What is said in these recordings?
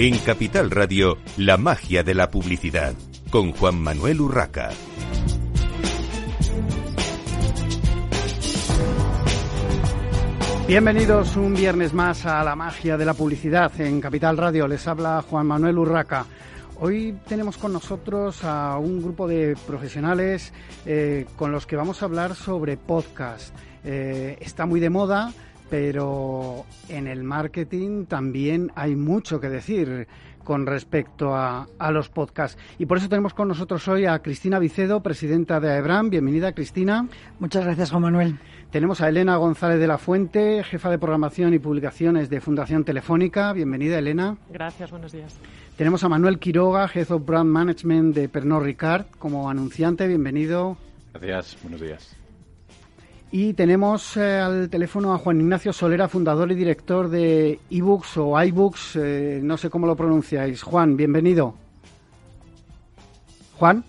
En Capital Radio, la magia de la publicidad, con Juan Manuel Urraca. Bienvenidos un viernes más a la magia de la publicidad en Capital Radio. Les habla Juan Manuel Urraca. Hoy tenemos con nosotros a un grupo de profesionales eh, con los que vamos a hablar sobre podcast. Eh, está muy de moda, pero en el marketing también hay mucho que decir con respecto a, los podcasts. Y por eso tenemos con nosotros hoy a Cristina Vicedo, presidenta de AEBRAM. Bienvenida, Cristina. Muchas gracias, Juan Manuel. Tenemos a Elena González de la Fuente, jefa de programación y publicaciones de Fundación Telefónica. Bienvenida, Elena. Gracias, buenos días. Tenemos a Manuel Quiroga, Head of Brand Management de Pernod Ricard, como anunciante. Bienvenido. Gracias, buenos días. Y tenemos eh, al teléfono a Juan Ignacio Solera, fundador y director de eBooks o iBooks, eh, no sé cómo lo pronunciáis. Juan, bienvenido. Juan.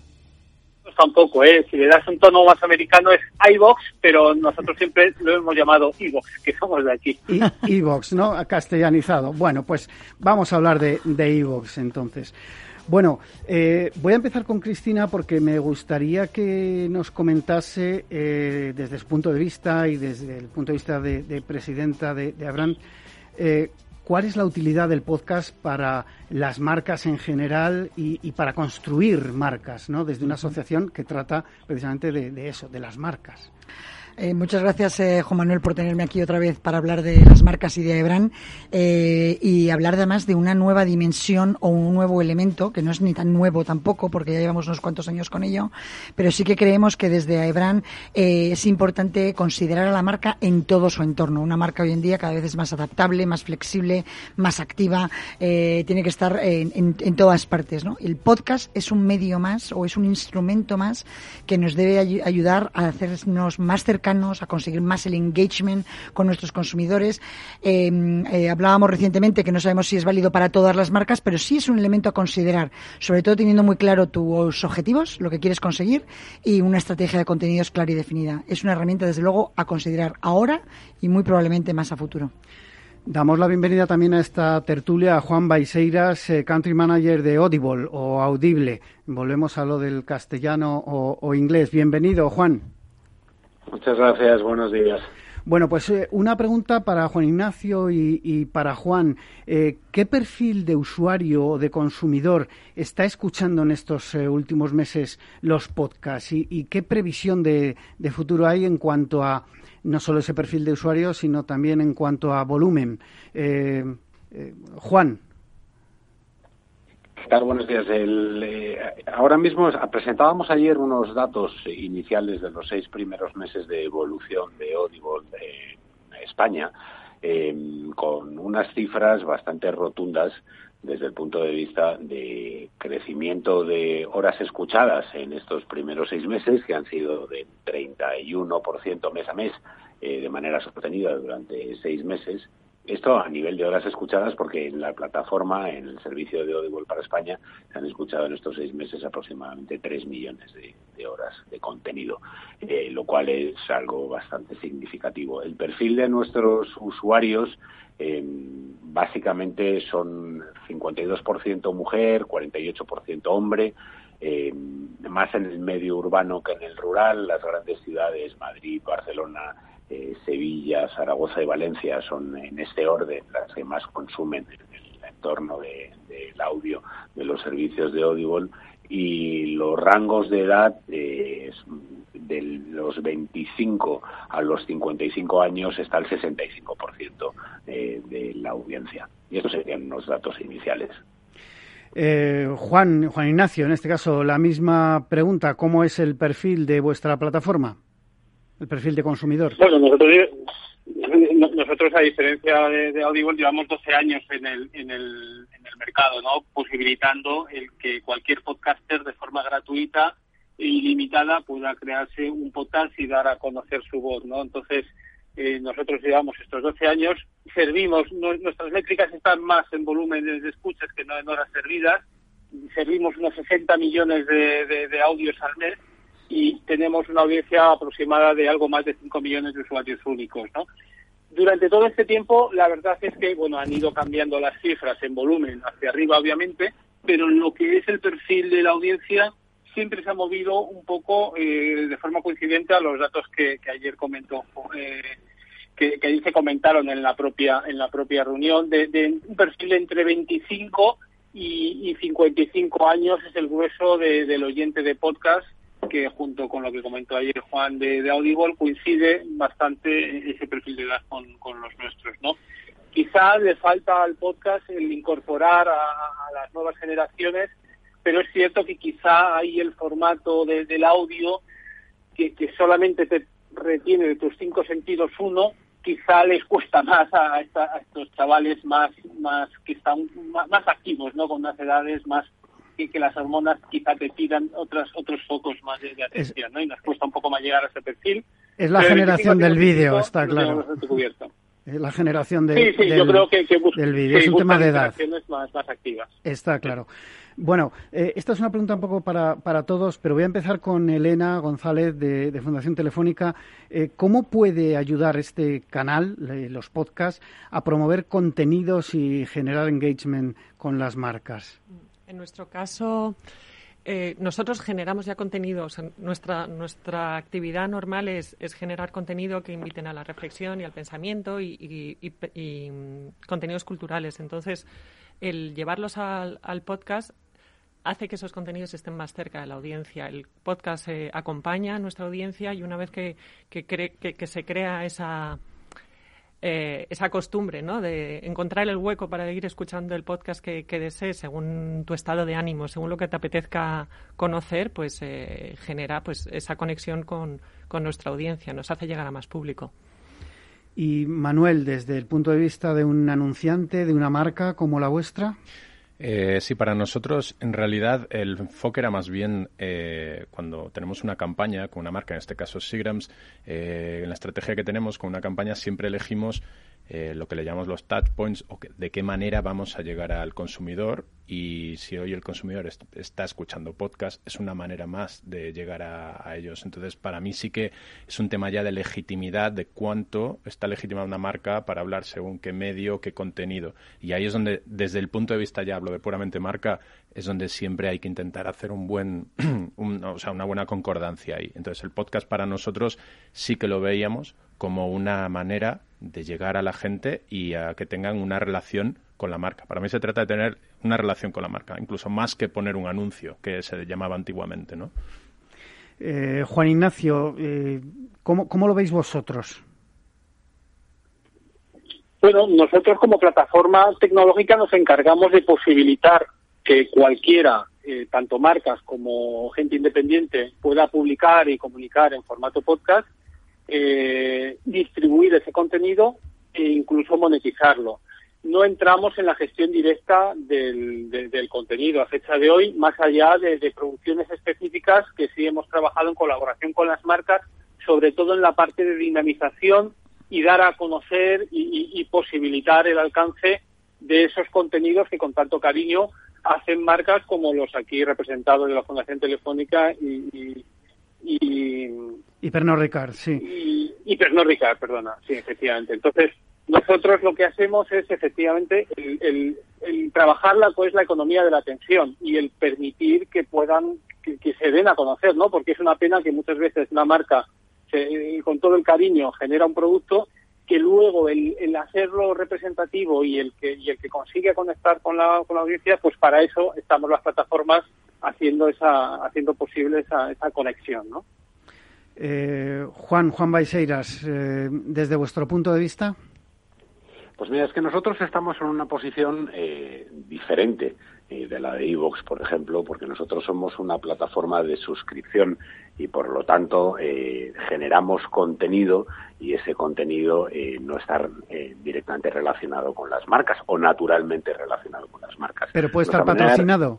Pues tampoco, ¿eh? Si le das un tono más americano es iBox, pero nosotros siempre lo hemos llamado eBooks, que somos de aquí. eBooks, ¿no? Castellanizado. Bueno, pues vamos a hablar de, de eBooks entonces. Bueno, eh, voy a empezar con Cristina porque me gustaría que nos comentase eh, desde su punto de vista y desde el punto de vista de, presidenta de, de Abraham, eh, cuál es la utilidad del podcast para las marcas en general y, para construir marcas, ¿no? Desde una asociación que trata precisamente de eso, de las marcas. Eh, muchas gracias, eh, Juan Manuel, por tenerme aquí otra vez para hablar de las marcas y de Ebran eh, y hablar además de una nueva dimensión o un nuevo elemento, que no es ni tan nuevo tampoco, porque ya llevamos unos cuantos años con ello, pero sí que creemos que desde Ebran es importante considerar a la marca en todo su entorno. Una marca hoy en día cada vez es más adaptable, más flexible, más activa, tiene que estar en, en, todas partes. ¿no? El podcast es un medio más o es un instrumento más que nos debe ayudar a hacernos más cercanos a conseguir más el engagement con nuestros consumidores. Em, eh, hablábamos recientemente que no sabemos si es válido para todas las marcas, pero sí es un elemento a considerar, sobre todo teniendo muy claro tus objetivos, lo que quieres conseguir y una estrategia de contenidos clara y definida. Es una herramienta, desde luego, a considerar ahora y muy probablemente más a futuro. Damos la bienvenida también a esta tertulia a Juan Baiseiras, eh, Country Manager de Audible o Audible. Volvemos a lo del castellano o inglés. Bienvenido, Juan. Muchas gracias, buenos días. Bueno, pues eh, una pregunta para Juan Ignacio y, para Juan. Eh, ¿Qué perfil de usuario o de consumidor está escuchando en estos eh, últimos meses los podcasts y, qué previsión de, futuro hay en cuanto a no solo ese perfil de usuario, sino también en cuanto a volumen? Juan. Buenos días. Eh, ahora mismo presentábamos ayer unos datos iniciales de los seis primeros meses de evolución de Audible de España, eh, con unas cifras bastante rotundas desde el punto de vista de crecimiento de horas escuchadas en estos primeros seis meses, que han sido de 31% mes a mes eh, de manera sostenida durante seis meses, esto a nivel de horas escuchadas, porque en la plataforma, en el servicio de Audible para España, se han escuchado en estos seis meses aproximadamente tres millones de, horas de contenido, eh, lo cual es algo bastante significativo. El perfil de nuestros usuarios eh, básicamente son 52% mujer, 48% hombre, eh, más en el medio urbano que en el rural, las grandes ciudades, Madrid, Barcelona, eh, Sevilla, Zaragoza y Valencia son en este orden las que más consumen en el entorno del audio de los servicios de Audible y los rangos de edad eh, de los 25 a los 55 años está el 65% eh, de la audiencia. Y estos serían los datos iniciales. Juan, Juan Ignacio, en este caso, la misma pregunta, ¿cómo es el perfil de vuestra plataforma? El perfil de consumidor? Bueno, nosotros, nosotros a diferencia de, Audible, llevamos 12 años en el, en el, en el mercado, ¿no? Posibilitando el que cualquier podcaster de forma gratuita e ilimitada pueda crearse un podcast y dar a conocer su voz, ¿no? Entonces, eh, nosotros llevamos estos 12 años, servimos, nuestras métricas están más en volumen de escuchas que no en horas servidas, servimos unos 60 millones de, de audios al mes y tenemos una audiencia aproximada de algo más de 5 millones de usuarios únicos, ¿no? Durante todo este tiempo, la verdad es que, bueno, han ido cambiando las cifras en volumen hacia arriba, obviamente, pero en lo que es el perfil de la audiencia siempre se ha movido un poco eh, de forma coincidente a los datos que, ayer comentó, eh, que, que, se comentaron en la propia en la propia reunión de, de un perfil entre 25 y, y 55 años es el grueso del oyente de podcast que junto con lo que comentó ayer Juan de, de Audible coincide bastante ese perfil de edad con, los nuestros, ¿no? Quizá le falta al podcast el incorporar a, las nuevas generaciones, pero es cierto que quizá hay el formato del audio que, que solamente te retiene de tus cinco sentidos uno, quizá les cuesta más a, estos chavales más más que están más, activos, ¿no? Con unas edades más que, las hormonas quizá te pidan otras, otros focos más de, atención, ¿no? Y nos cuesta un poco más llegar a ese perfil. Es la generación del vídeo, está claro. Es la generación de, sí, sí, del, yo creo que, del vídeo. es un tema de edad. Más, más activas. Está claro. Bueno, eh, esta es una pregunta un poco para, para, todos, pero voy a empezar con Elena González de, Fundación Telefónica. Eh, ¿Cómo puede ayudar este canal, los podcasts, a promover contenidos y generar engagement con las marcas? En nuestro caso, eh, nosotros generamos ya contenidos. Nuestra, nuestra actividad normal es, generar contenido que inviten a la reflexión y al pensamiento y, mm, contenidos culturales. Entonces, el llevarlos al, podcast hace que esos contenidos estén más cerca de la audiencia. El podcast eh, acompaña a nuestra audiencia y una vez que, que se crea esa eh, esa costumbre, ¿no? De encontrar el hueco para ir escuchando el podcast que, desees según tu estado de ánimo, según lo que te apetezca conocer, pues eh, genera pues esa conexión con, con nuestra audiencia, nos hace llegar a más público. Y Manuel, desde el punto de vista de un anunciante, de una marca como la vuestra. Eh, sí, para nosotros en realidad el enfoque era más bien eh, cuando tenemos una campaña con una marca, en este caso Sigrams, eh, en la estrategia que tenemos con una campaña siempre elegimos eh, lo que le llamamos los touch points o de qué manera vamos a llegar al consumidor y si hoy el consumidor está escuchando podcast es una manera más de llegar a, ellos. Entonces, para mí sí que es un tema ya de legitimidad, de cuánto está legitimada una marca para hablar según qué medio, qué contenido. Y ahí es donde, desde el punto de vista ya hablo de puramente marca, es donde siempre hay que intentar hacer un buen, o sea, una buena concordancia ahí. Entonces, el podcast para nosotros sí que lo veíamos como una manera de llegar a la gente y a que tengan una relación con la marca. Para mí se trata de tener una relación con la marca, incluso más que poner un anuncio, que se llamaba antiguamente, ¿no? Eh, Juan Ignacio, eh, ¿cómo, ¿cómo lo veis vosotros? Bueno, nosotros como plataforma tecnológica nos encargamos de posibilitar que cualquiera, eh, tanto marcas como gente independiente, pueda publicar y comunicar en formato podcast eh, distribuir ese contenido e incluso monetizarlo. No entramos en la gestión directa del, del contenido a fecha de hoy, más allá de, producciones específicas que sí hemos trabajado en colaboración con las marcas, sobre todo en la parte de dinamización y dar a conocer y, posibilitar el alcance de esos contenidos que con tanto cariño hacen marcas como los aquí representados de la Fundación Telefónica y, y, y Pernod Ricard, sí. Y, Pernod Ricard, perdona, sí, efectivamente. Entonces, nosotros lo que hacemos es efectivamente el, trabajar la, pues, la economía de la atención y el permitir que puedan, que, se den a conocer, ¿no? Porque es una pena que muchas veces una marca, con todo el cariño, genera un producto que luego el, hacerlo representativo y el que y el que consigue conectar con la, con la audiencia, pues para eso estamos las plataformas haciendo esa haciendo posible esa, esa conexión, ¿no? Eh, Juan, Juan Baiseiras, eh, desde vuestro punto de vista. Pues mira, es que nosotros estamos en una posición eh, diferente de la de Evox, por ejemplo, porque nosotros somos una plataforma de suscripción y por lo tanto generamos contenido y ese contenido no está directamente relacionado con las marcas o naturalmente relacionado con las marcas. Pero puede estar patrocinado.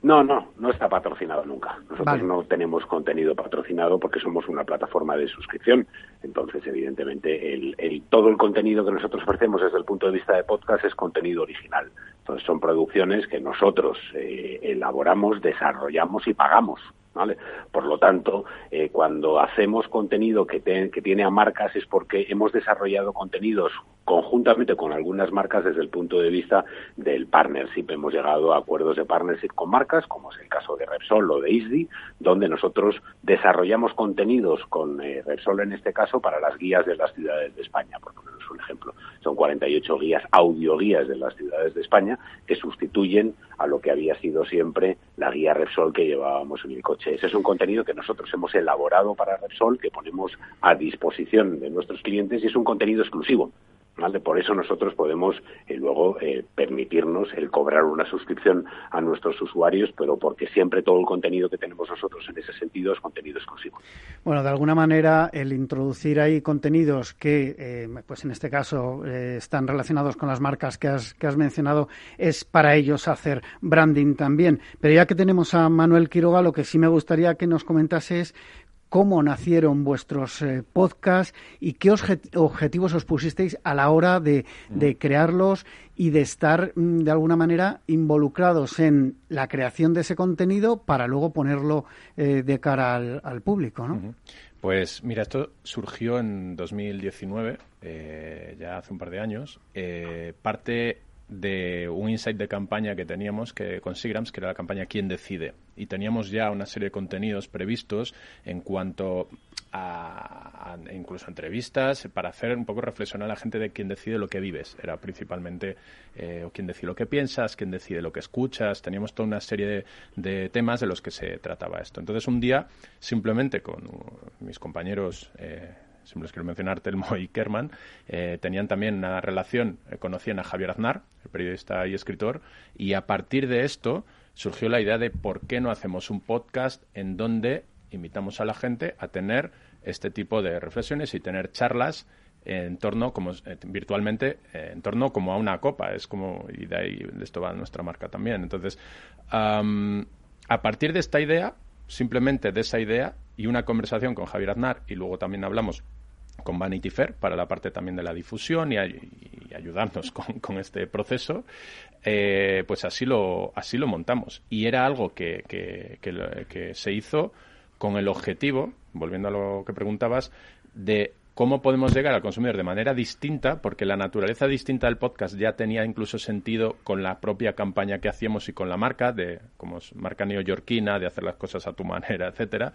No, no, no está patrocinado nunca. Nosotros no tenemos contenido patrocinado porque somos una plataforma de suscripción. Entonces, evidentemente, el, todo el contenido que nosotros ofrecemos desde el punto de vista de podcast es contenido original. Entonces, son producciones que nosotros eh, elaboramos, desarrollamos y pagamos ¿Vale? Por lo tanto, eh, cuando hacemos contenido que, que tiene a marcas es porque hemos desarrollado contenidos conjuntamente con algunas marcas desde el punto de vista del partnership. Hemos llegado a acuerdos de partnership con marcas, como es el caso de Repsol o de ISDI, donde nosotros desarrollamos contenidos con eh, Repsol en este caso para las guías de las ciudades de España, por ponernos un ejemplo. Son 48 guías, audio guías de las ciudades de España que sustituyen a lo que había sido siempre la guía Repsol que llevábamos en el coche. Ese es un contenido que nosotros hemos elaborado para Repsol, que ponemos a disposición de nuestros clientes y es un contenido exclusivo. Por eso nosotros podemos eh, luego eh, permitirnos el cobrar una suscripción a nuestros usuarios, pero porque siempre todo el contenido que tenemos nosotros en ese sentido es contenido exclusivo. Bueno, de alguna manera el introducir ahí contenidos que, eh, pues en este caso, están relacionados con las marcas que has, que has mencionado, es para ellos hacer branding también. Pero ya que tenemos a Manuel Quiroga, lo que sí me gustaría que nos comentase es cómo nacieron vuestros eh, podcasts y qué objetivos os pusisteis a la hora de, crearlos y de estar mm, de alguna manera involucrados en la creación de ese contenido para luego ponerlo eh, de cara al, público, ¿no? Pues mira, esto surgió en 2019, eh, ya hace un par de años. parte de un insight de campaña que teníamos que con Sigrams, que era la campaña ¿Quién decide? Y teníamos ya una serie de contenidos previstos en cuanto a, incluso entrevistas para hacer un poco reflexionar a la gente de quién decide lo que vives. Era principalmente eh, quién decide lo que piensas, quién decide lo que escuchas. Teníamos toda una serie de, temas de los que se trataba esto. Entonces un día simplemente con mis compañeros eh, siempre les quiero mencionar, Telmo y Kerman, eh, tenían también una relación, eh, conocían a Javier Aznar, el periodista y escritor, y a partir de esto surgió la idea de por qué no hacemos un podcast en donde invitamos a la gente a tener este tipo de reflexiones y tener charlas en torno como eh, virtualmente en torno como a una copa es como y de ahí de esto va nuestra marca también. Entonces a partir de esta idea simplemente de esa idea y una conversación con Javier Aznar y luego también hablamos con Vanity Fair para la parte también de la difusión y, ayudarnos con, este proceso, eh, pues así lo, así lo montamos. Y era algo que, que, que se hizo con el objetivo, volviendo a lo que preguntabas, de cómo podemos llegar al consumidor de manera distinta, porque la naturaleza distinta del podcast ya tenía incluso sentido con la propia campaña que hacíamos y con la marca, de como es marca neoyorquina, de hacer las cosas a tu manera, etcétera,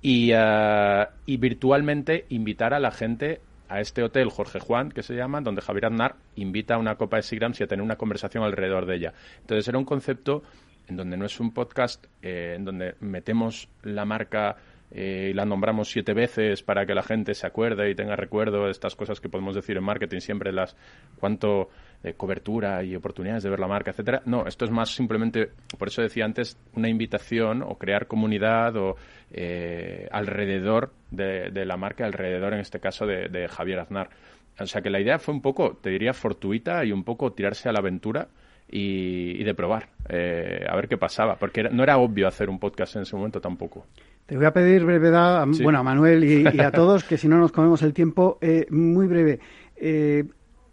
y, eh, y virtualmente invitar a la gente a este hotel Jorge Juan, que se llama, donde Javier Aznar invita a una copa de Sigrams y a tener una conversación alrededor de ella. Entonces era un concepto en donde no es un podcast, eh, en donde metemos la marca eh, y la nombramos siete veces para que la gente se acuerde y tenga recuerdo de estas cosas que podemos decir en marketing siempre, las cuánto de cobertura y oportunidades de ver la marca, etcétera. No, esto es más simplemente, por eso decía antes, una invitación o crear comunidad o eh, alrededor de, la marca, alrededor en este caso de, Javier Aznar. O sea que la idea fue un poco, te diría, fortuita y un poco tirarse a la aventura y, de probar, eh, a ver qué pasaba, porque no era obvio hacer un podcast en ese momento tampoco. Te voy a pedir brevedad, bueno, a Manuel y, a todos, que si no nos comemos el tiempo, eh, muy breve. Eh,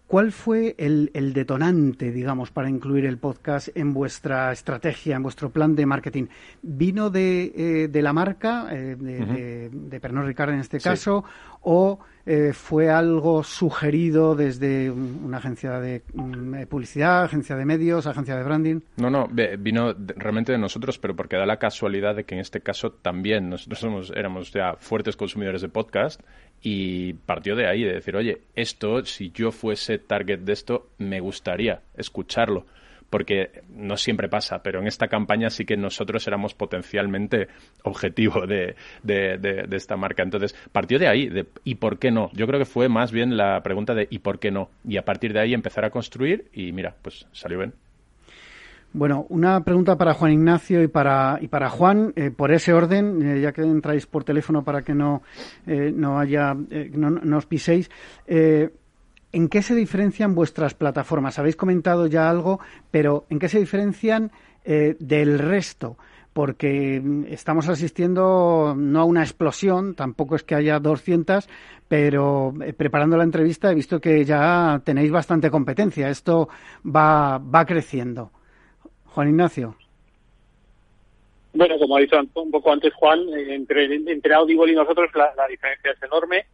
¿Cuál fue el, detonante, digamos, para incluir el podcast en vuestra estrategia, en vuestro plan de marketing? ¿Vino de, de la marca, de, de, Pernod Ricard en este caso, o eh, fue algo sugerido desde una agencia de mm, publicidad, agencia de medios, agencia de branding? No, no, vino realmente de nosotros, pero porque da la casualidad de que en este caso también nosotros éramos ya fuertes consumidores de podcast y partió de ahí, de decir, oye, esto, si yo fuese target de esto, me gustaría escucharlo porque no siempre pasa, pero en esta campaña sí que nosotros éramos potencialmente objetivo de, de, esta marca. Entonces, partió de ahí, de ¿y por qué no? Yo creo que fue más bien la pregunta de ¿y por qué no? Y a partir de ahí empezar a construir y mira, pues salió bien. Bueno, una pregunta para Juan Ignacio y para, y para Juan, eh, por ese orden, eh, ya que entráis por teléfono para que no, eh, no haya, no, no, os piséis. ¿En qué se diferencian vuestras plataformas? Habéis comentado ya algo, pero ¿en qué se diferencian eh, del resto? Porque mm, estamos asistiendo no a una explosión, tampoco es que haya 200, pero eh, preparando la entrevista he visto que ya tenéis bastante competencia. Esto va, va creciendo. Juan Ignacio. Bueno, como ha dicho un poco antes Juan, entre Audible y nosotros la, diferencia es enorme,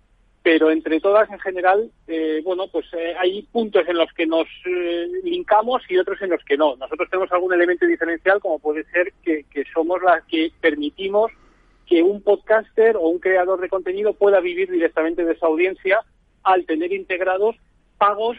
pero entre todas en general, eh, bueno, pues eh, hay puntos en los que nos linkamos y otros en los que no. Nosotros tenemos algún elemento diferencial, como puede ser que, somos las que permitimos que un podcaster o un creador de contenido pueda vivir directamente de esa audiencia al tener integrados pagos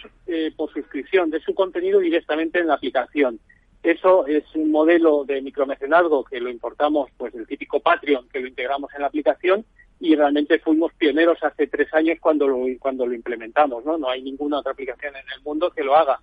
por suscripción de su contenido directamente en la aplicación. Eso es un modelo de micromecenazgo que lo importamos, pues el típico Patreon, que lo integramos en la aplicación y realmente fuimos pioneros hace tres años cuando lo, cuando lo implementamos, ¿no? No hay ninguna otra aplicación en el mundo que lo haga.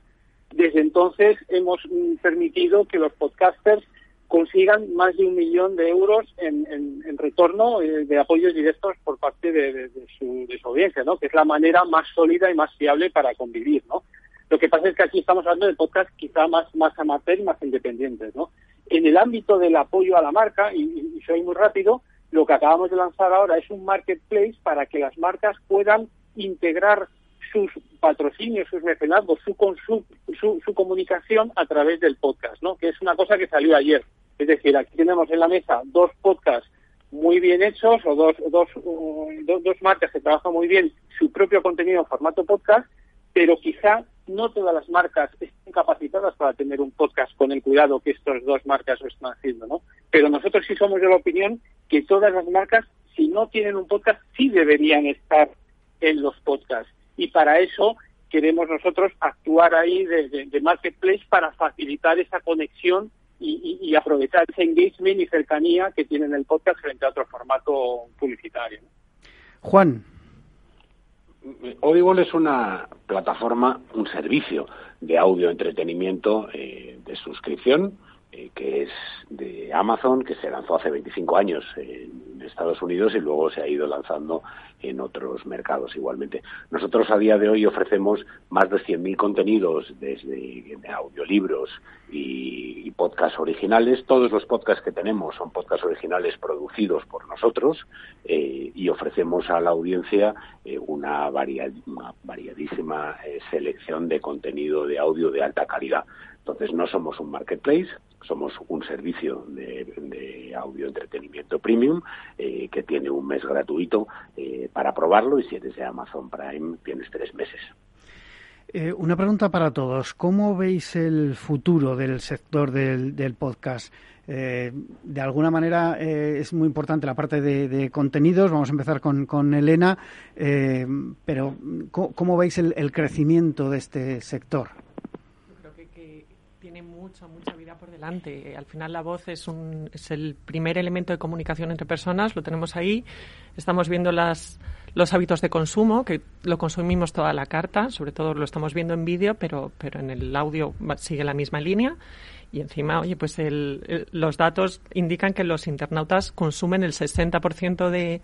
Desde entonces hemos mm, permitido que los podcasters consigan más de un millón de euros en, en, retorno eh, de apoyos directos por parte de, su, de su audiencia, ¿no? Que es la manera más sólida y más fiable para convivir, ¿no? Lo que pasa es que aquí estamos hablando de podcast quizá más, más amateur y más independientes, ¿no? En el ámbito del apoyo a la marca, y, soy muy rápido, lo que acabamos de lanzar ahora es un marketplace para que las marcas puedan integrar sus patrocinios, sus mecenazgos, su, su, su, comunicación a través del podcast, ¿no? Que es una cosa que salió ayer. Es decir, aquí tenemos en la mesa dos podcasts muy bien hechos o dos, dos, dos, dos marcas que trabajan muy bien su propio contenido en formato podcast, pero quizá no todas las marcas están capacitadas para tener un podcast con el cuidado que estas dos marcas lo están haciendo, ¿no? Pero nosotros sí somos de la opinión que todas las marcas, si no tienen un podcast, sí deberían estar en los podcasts. Y para eso queremos nosotros actuar ahí de, marketplace para facilitar esa conexión y, aprovechar ese engagement y cercanía que tienen el podcast frente a otro formato publicitario. Juan, Audible es una plataforma, un servicio de audio entretenimiento eh, de suscripción eh, que es de Amazon, que se lanzó hace 25 años en Estados Unidos y luego se ha ido lanzando en otros mercados igualmente. Nosotros a día de hoy ofrecemos más de 100.000 contenidos desde audiolibros y, y, podcasts originales. Todos los podcasts que tenemos son podcasts originales producidos por nosotros eh, y ofrecemos a la audiencia eh, una, una, variadísima selección de contenido de audio de alta calidad. Entonces no somos un marketplace, somos un servicio de, audio entretenimiento premium eh, que tiene un mes gratuito eh, para probarlo y si eres de Amazon Prime tienes tres meses. Eh, una pregunta para todos. ¿Cómo veis el futuro del sector del, podcast? de alguna manera es muy importante la parte de, contenidos. Vamos a empezar con, Elena. pero ¿cómo, veis el, crecimiento de este sector? Mucha, mucha vida por delante. Al final la voz es, un, es el primer elemento de comunicación entre personas, lo tenemos ahí. Estamos viendo las, los hábitos de consumo, que lo consumimos toda la carta, sobre todo lo estamos viendo en vídeo, pero, pero en el audio sigue la misma línea. Y encima, oye, pues el, los datos indican que los internautas consumen el 60% de,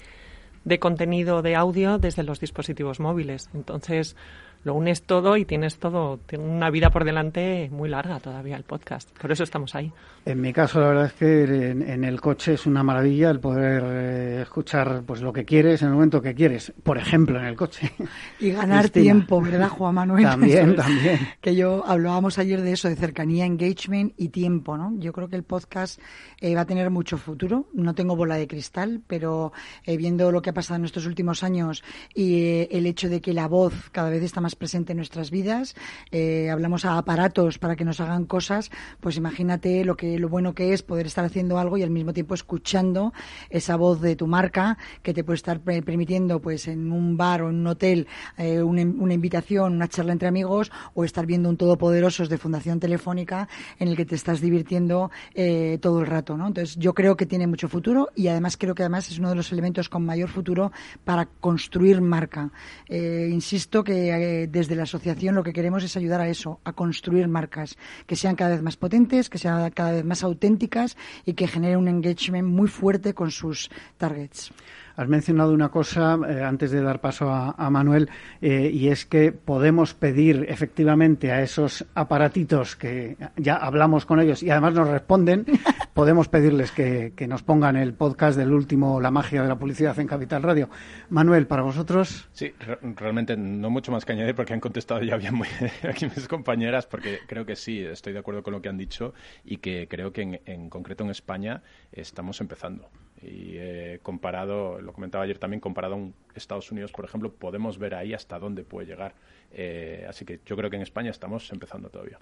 de contenido de audio desde los dispositivos móviles. Entonces, lo unes todo y tienes todo, tiene una vida por delante muy larga todavía el podcast. Por eso estamos ahí. En mi caso, la verdad es que en, el coche es una maravilla el poder eh, escuchar pues lo que quieres en el momento que quieres. Por ejemplo, en el coche. Y ganar tiempo, ¿verdad, Juan Manuel? También, también. Que yo hablábamos ayer de eso, de cercanía, engagement y tiempo, ¿no? Yo creo que el podcast eh, va a tener mucho futuro. No tengo bola de cristal, pero eh, viendo lo que ha pasado en estos últimos años y el hecho de que la voz cada vez está más presente en nuestras vidas, eh, hablamos a aparatos para que nos hagan cosas, pues imagínate lo que lo bueno que es poder estar haciendo algo y al mismo tiempo escuchando esa voz de tu marca que te puede estar permitiendo pues en un bar o en un hotel eh, una, invitación, una charla entre amigos o estar viendo un todopoderosos de Fundación Telefónica en el que te estás divirtiendo eh, todo el rato, ¿no? Entonces yo creo que tiene mucho futuro y además creo que además es uno de los elementos con mayor futuro para construir marca. insisto que desde la asociación lo que queremos es ayudar a eso, a construir marcas que sean cada vez más potentes, que sean cada vez más auténticas y que generen un engagement muy fuerte con sus targets. Has mencionado una cosa eh, antes de dar paso a, Manuel eh, y es que podemos pedir efectivamente a esos aparatitos que ya hablamos con ellos y además nos responden, podemos pedirles que, que, nos pongan el podcast del último La magia de la publicidad en Capital Radio. Manuel, para vosotros. Sí, realmente no mucho más que añadir porque han contestado ya bien muy aquí mis compañeras, porque creo que sí, estoy de acuerdo con lo que han dicho y que creo que en, en concreto en España estamos empezando. Y eh, comparado, lo comentaba ayer también, comparado a Estados Unidos, por ejemplo, podemos ver ahí hasta dónde puede llegar. Eh, así que yo creo que en España estamos empezando todavía.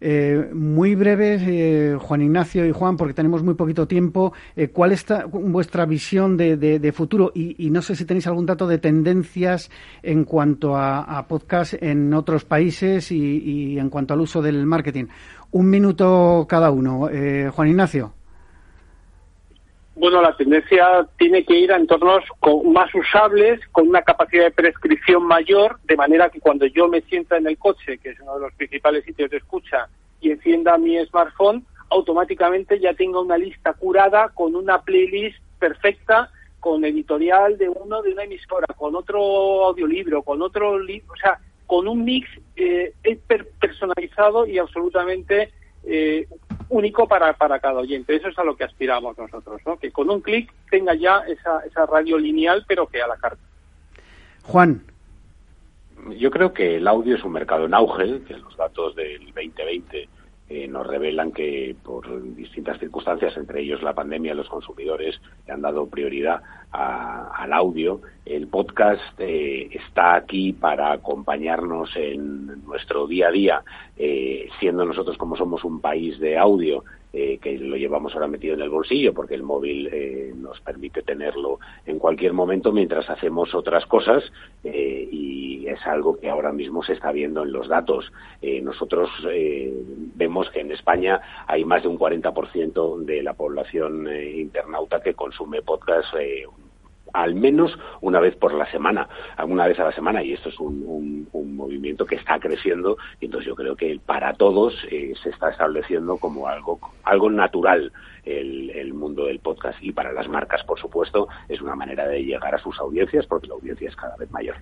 Eh, muy breve, Juan Ignacio y Juan, porque tenemos muy poquito tiempo. ¿Cuál es vuestra visión de, futuro? Y, no sé si tenéis algún dato de tendencias en cuanto a, podcast en otros países y, y, en cuanto al uso del marketing. Un minuto cada uno. Juan Ignacio. Bueno, la tendencia tiene que ir a entornos más usables, con una capacidad de prescripción mayor, de manera que cuando yo me sienta en el coche, que es uno de los principales sitios de escucha, y encienda mi smartphone, automáticamente ya tenga una lista curada con una playlist perfecta, con editorial de uno de una emisora, con otro audiolibro, con otro libro, o sea, con un mix eh, personalizado y absolutamente eh, único para, para cada oyente. Eso es a lo que aspiramos nosotros, ¿no? que con un clic tenga ya esa, esa radio lineal, pero que a la carta. Juan. Yo creo que el audio es un mercado en auge, que los datos del 2020 eh, nos revelan que por distintas circunstancias, entre ellos la pandemia, los consumidores le han dado prioridad al audio. El podcast eh, está aquí para acompañarnos en nuestro día a día, eh, siendo nosotros como somos un país de audio, que lo llevamos ahora metido en el bolsillo porque el móvil nos permite tenerlo en cualquier momento mientras hacemos otras cosas y es algo que ahora mismo se está viendo en los datos. nosotros vemos que en España hay más de un 40% de la población eh, internauta que consume podcast eh, al menos una vez por la semana, una vez a la semana, y esto es un, movimiento que está creciendo, y entonces yo creo que para todos eh, se está estableciendo como algo, algo natural el, el, mundo del podcast, y para las marcas, por supuesto, es una manera de llegar a sus audiencias, porque la audiencia es cada vez mayor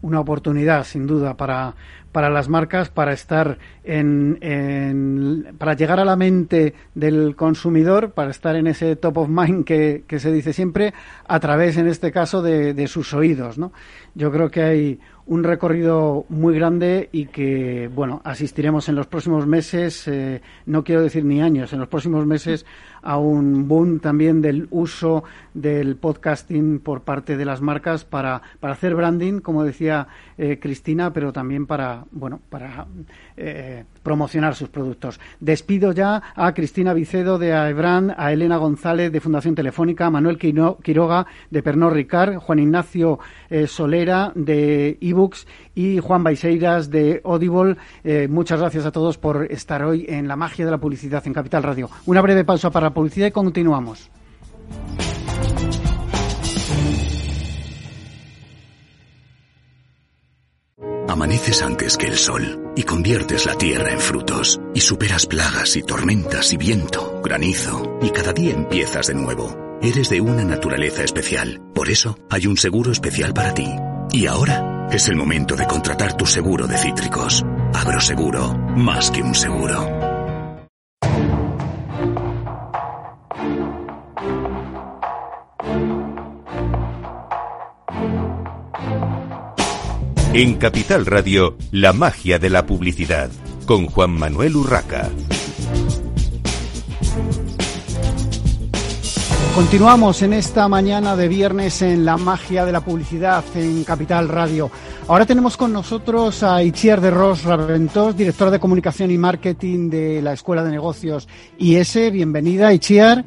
una oportunidad, sin duda, para, para las marcas para estar en, en, para llegar a la mente del consumidor, para estar en ese top of mind que, que se dice siempre, a través, en este caso, de, de sus oídos. ¿no? Yo creo que hay un recorrido muy grande y que, bueno, asistiremos en los próximos meses, eh, no quiero decir ni años, en los próximos meses a un boom también del uso del podcasting por parte de las marcas para, para hacer branding, como decía eh, Cristina, pero también para, bueno, para eh, promocionar sus productos. Despido ya a Cristina Vicedo de AEBRAN, a Elena González de Fundación Telefónica, a Manuel Quiroga de Pernod Ricard, Juan Ignacio Solera de y Juan Baiseiras de Audible. Eh, muchas gracias a todos por estar hoy en la magia de la publicidad en Capital Radio. Una breve pausa para la publicidad y continuamos. Amaneces antes que el sol y conviertes la tierra en frutos y superas plagas y tormentas y viento, granizo y cada día empiezas de nuevo. Eres de una naturaleza especial, por eso hay un seguro especial para ti. Y ahora es el momento de contratar tu seguro de cítricos. Agroseguro, más que un seguro. En Capital Radio, la magia de la publicidad, con Juan Manuel Urraca. Continuamos en esta mañana de viernes en la magia de la publicidad en Capital Radio. Ahora tenemos con nosotros a Itziar de Ros Raventós, directora de comunicación y marketing de la Escuela de Negocios IS. Bienvenida, Itziar.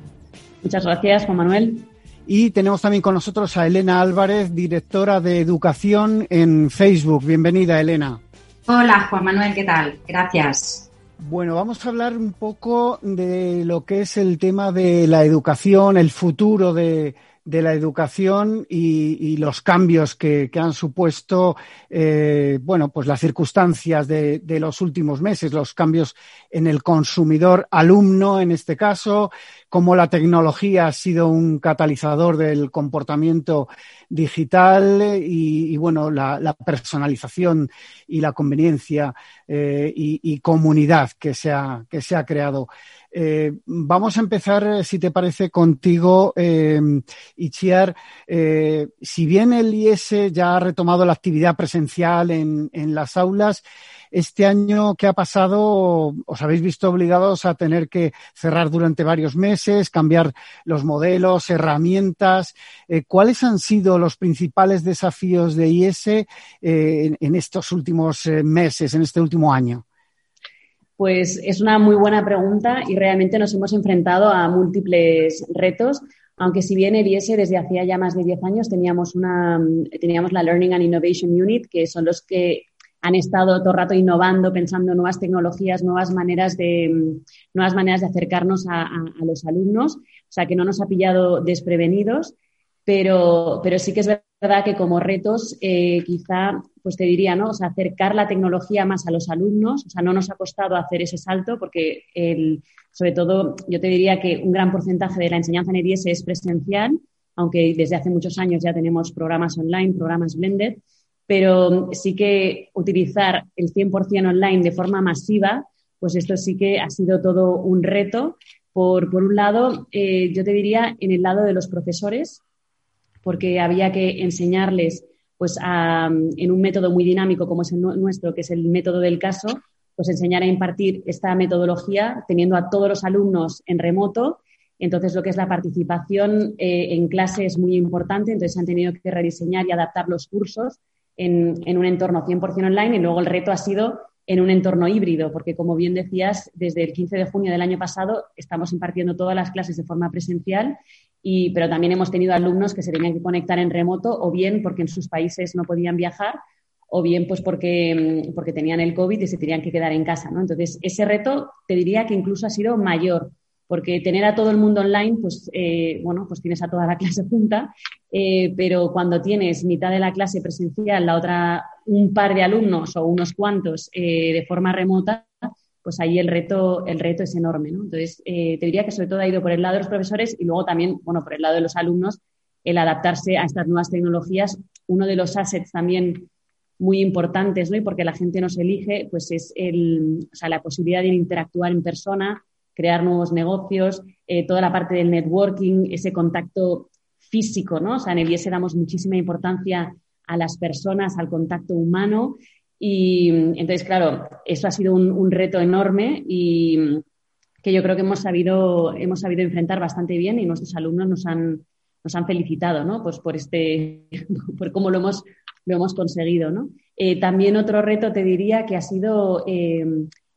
Muchas gracias, Juan Manuel. Y tenemos también con nosotros a Elena Álvarez, directora de educación en Facebook. Bienvenida, Elena. Hola, Juan Manuel, ¿qué tal? Gracias. Bueno, vamos a hablar un poco de lo que es el tema de la educación, el futuro de, la educación y, los cambios que, han supuesto, eh, bueno, pues las circunstancias de, de, los últimos meses, los cambios en el consumidor alumno, en este caso, cómo la tecnología ha sido un catalizador del comportamiento digital y, bueno, la, personalización y la conveniencia eh, y, comunidad que se ha, que se ha creado. Eh, vamos a empezar, si te parece, contigo, eh, Ichiar. Si bien el IS ya ha retomado la actividad presencial en, en las aulas, este año que ha pasado os habéis visto obligados a tener que cerrar durante varios meses, cambiar los modelos, herramientas. Eh, ¿Cuáles han sido los principales desafíos de IS eh, en, estos últimos eh, meses, en este último año? Pues es una muy buena pregunta y realmente nos hemos enfrentado a múltiples retos aunque si bien el IS desde hacía ya más de 10 años teníamos, una, teníamos la Learning and Innovation Unit, que son los que han estado todo el rato innovando, pensando nuevas tecnologías, nuevas maneras de, nuevas maneras de acercarnos a, los alumnos, o sea que no nos ha pillado desprevenidos, pero, pero sí que es verdad que como retos eh, quizá, pues te diría, ¿no? O sea, acercar la tecnología más a los alumnos, o sea, no nos ha costado hacer ese salto porque el, sobre todo yo te diría que un gran porcentaje de la enseñanza en IES es presencial, aunque desde hace muchos años ya tenemos programas online, programas blended, pero sí que utilizar el 100% online de forma masiva, pues esto sí que ha sido todo un reto. Por, por un lado, eh, yo te diría en el lado de los profesores, porque había que enseñarles pues en un método muy dinámico como es el nuestro, que es el método del caso, pues enseñar a impartir esta metodología teniendo a todos los alumnos en remoto. Entonces, lo que es la participación eh, en clase es muy importante, entonces han tenido que rediseñar y adaptar los cursos en, un entorno 100% online y luego el reto ha sido en un entorno híbrido, porque como bien decías, desde el 15 de junio del año pasado estamos impartiendo todas las clases de forma presencial, y, pero también hemos tenido alumnos que se tenían que conectar en remoto o bien porque en sus países no podían viajar o bien pues porque, porque tenían el COVID y se tenían que quedar en casa. ¿no? Entonces, ese reto te diría que incluso ha sido mayor porque tener a todo el mundo online, pues, eh, bueno, pues tienes a toda la clase junta, eh, pero cuando tienes mitad de la clase presencial, la otra un par de alumnos o unos cuantos eh, de forma remota, pues ahí el reto, el reto es enorme, Entonces, te diría que sobre todo ha ido por el lado de los profesores y luego también, bueno, por el lado de los alumnos, el adaptarse a estas nuevas tecnologías. Uno de los assets también muy importantes, ¿no? Y porque la gente nos elige, pues es el, o sea, la posibilidad de interactuar en persona, crear nuevos negocios, eh, toda la parte del networking, ese contacto físico, ¿no? O sea, en el IES damos muchísima importancia a las personas, al contacto humano. Y entonces, claro, eso ha sido un, reto enorme y que yo creo que hemos sabido, hemos sabido enfrentar bastante bien y nuestros alumnos nos han, nos han felicitado, ¿no? Pues por este, por cómo lo hemos, lo hemos conseguido, ¿no? Eh, también otro reto te diría que ha sido eh,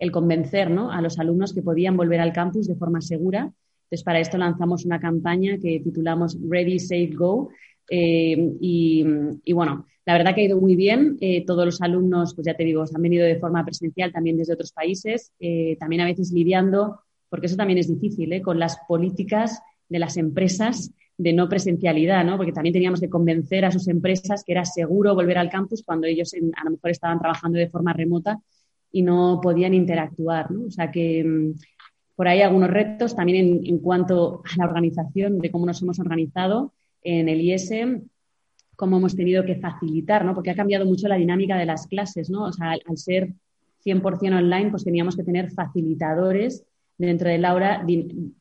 el convencer a los alumnos que podían volver al campus de forma segura. Entonces, para esto lanzamos una campaña que titulamos Ready, Safe, Go. Eh, y, bueno, la verdad que ha ido muy bien. Eh, todos los alumnos, pues ya te digo, han venido de forma presencial también desde otros países, eh, también a veces lidiando, porque eso también es difícil, con las políticas de las empresas de no presencialidad, ¿no? Porque también teníamos que convencer a sus empresas que era seguro volver al campus cuando ellos a lo mejor estaban trabajando de forma remota y no podían interactuar. ¿no? O sea que mm, por ahí algunos retos también en, cuanto a la organización, de cómo nos hemos organizado en el IS, cómo hemos tenido que facilitar, ¿no? porque ha cambiado mucho la dinámica de las clases. ¿no? O sea, al, ser 100% online, pues teníamos que tener facilitadores dentro del aula,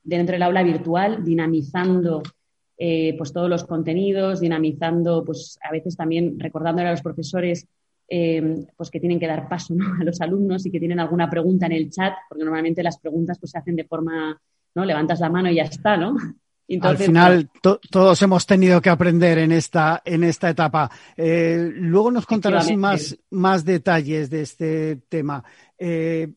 dentro del aula virtual, dinamizando eh, pues todos los contenidos, dinamizando, pues a veces también recordándole a los profesores Em, pues que tienen que dar paso a los alumnos y que tienen alguna pregunta en el chat, porque normalmente las preguntas pues, se hacen de forma, ¿no? Levantas la mano y ya está, ¿no? Al final, pues todos hemos tenido que aprender en esta, en esta etapa. Eh, luego nos contarás más, más detalles de este tema. Eh,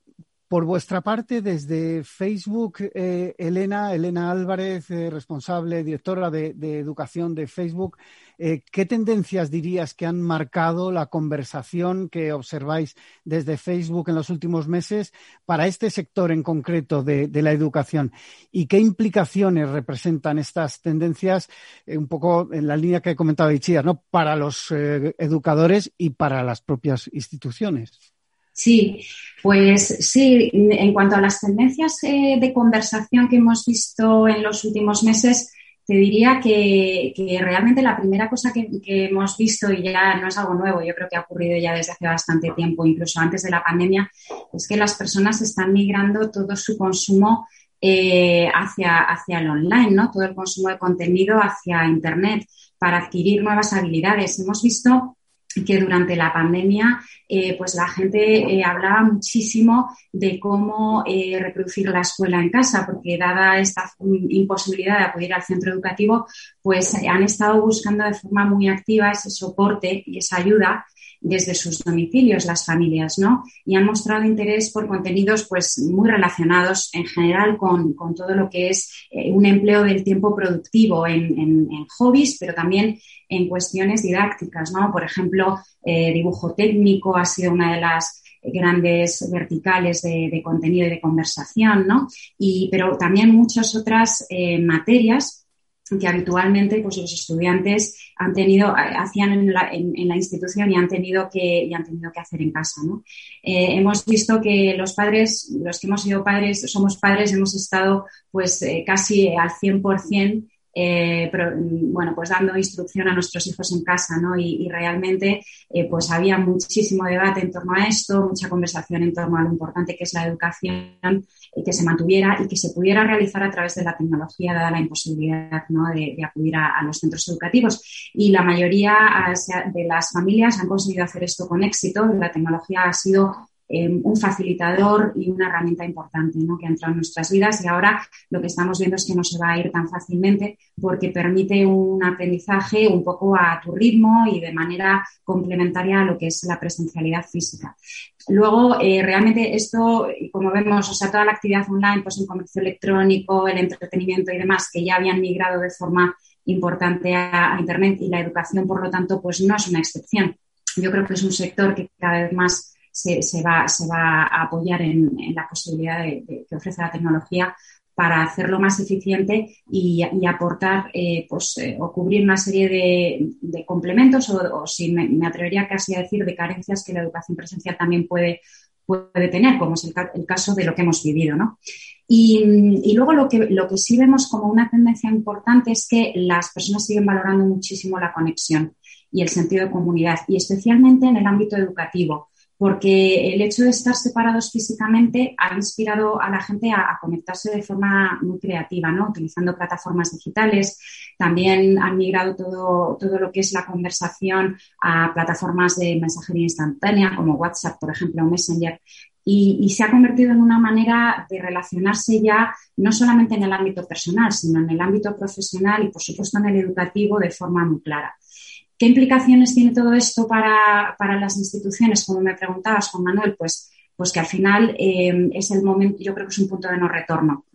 por vuestra parte, desde Facebook, eh, Elena, Elena Álvarez, responsable, directora de, educación de Facebook, eh, ¿Qué tendencias dirías que han marcado la conversación que observáis desde Facebook en los últimos meses para este sector en concreto de, la educación? ¿Y qué implicaciones representan estas tendencias, eh, un poco en la línea que comentaba Ichia, ¿no? para los eh, educadores y para las propias instituciones? Sí, pues sí, en cuanto a las tendencias de conversación que hemos visto en los últimos meses, te diría que, realmente la primera cosa que, hemos visto, y ya no es algo nuevo, yo creo que ha ocurrido ya desde hace bastante tiempo, incluso antes de la pandemia, es que las personas están migrando todo su consumo eh, hacia, hacia el online, ¿no? Todo el consumo de contenido hacia Internet para adquirir nuevas habilidades. Hemos visto que durante la pandemia eh, pues la gente eh, hablaba muchísimo de cómo eh, reproducir la escuela en casa, porque dada esta imposibilidad de acudir al centro educativo, pues han estado buscando de forma muy activa ese soporte y esa ayuda desde sus domicilios las familias, ¿no? Y han mostrado interés por contenidos pues muy relacionados en general con, todo lo que es un empleo del tiempo productivo en, en hobbies, pero también en cuestiones didácticas, ¿no? Por ejemplo, eh, dibujo técnico ha sido una de las grandes verticales de, contenido y de conversación, ¿no? Y, pero también muchas otras eh, materias que habitualmente pues, los estudiantes han tenido, hacían en la, institución y han tenido que, y han tenido que hacer en casa. ¿no? Eh, hemos visto que los padres, los que hemos sido padres, somos padres, hemos estado pues casi al 100% eh, bueno, pues dando instrucción a nuestros hijos en casa, ¿no? Y, realmente, eh, pues había muchísimo debate en torno a esto, mucha conversación en torno a lo importante que es la educación, y que se mantuviera y que se pudiera realizar a través de la tecnología, dada la imposibilidad ¿no? de, acudir a, los centros educativos. Y la mayoría de las familias han conseguido hacer esto con éxito. La tecnología ha sido Em, un facilitador y una herramienta importante ¿no? que ha entrado en nuestras vidas y ahora lo que estamos viendo es que no se va a ir tan fácilmente porque permite un aprendizaje un poco a tu ritmo y de manera complementaria a lo que es la presencialidad física. Luego, eh, realmente esto, como vemos, o sea, toda la actividad online, pues el comercio electrónico, el entretenimiento y demás, que ya habían migrado de forma importante a, Internet y la educación, por lo tanto, pues no es una excepción. Yo creo que es un sector que cada vez más se, va, se va a apoyar en, la posibilidad que ofrece la tecnología para hacerlo más eficiente y, aportar eh, pues, eh, o cubrir una serie de, complementos o, si me, atrevería casi a decir de carencias que la educación presencial también puede, puede tener, como es el, caso de lo que hemos vivido. ¿no? Y, y, luego lo que, lo que sí vemos como una tendencia importante es que las personas siguen valorando muchísimo la conexión y el sentido de comunidad, y especialmente en el ámbito educativo porque el hecho de estar separados físicamente ha inspirado a la gente a, conectarse de forma muy creativa, ¿no? Utilizando plataformas digitales. También han migrado todo, todo lo que es la conversación a plataformas de mensajería instantánea, como WhatsApp, por ejemplo, o Messenger. Y, y, se ha convertido en una manera de relacionarse ya no solamente en el ámbito personal, sino en el ámbito profesional y, por supuesto, en el educativo de forma muy clara. ¿Qué implicaciones tiene todo esto para, las instituciones? Como me preguntabas, Juan Manuel, pues, pues que al final eh, es el momento, yo creo que es un punto de no retorno,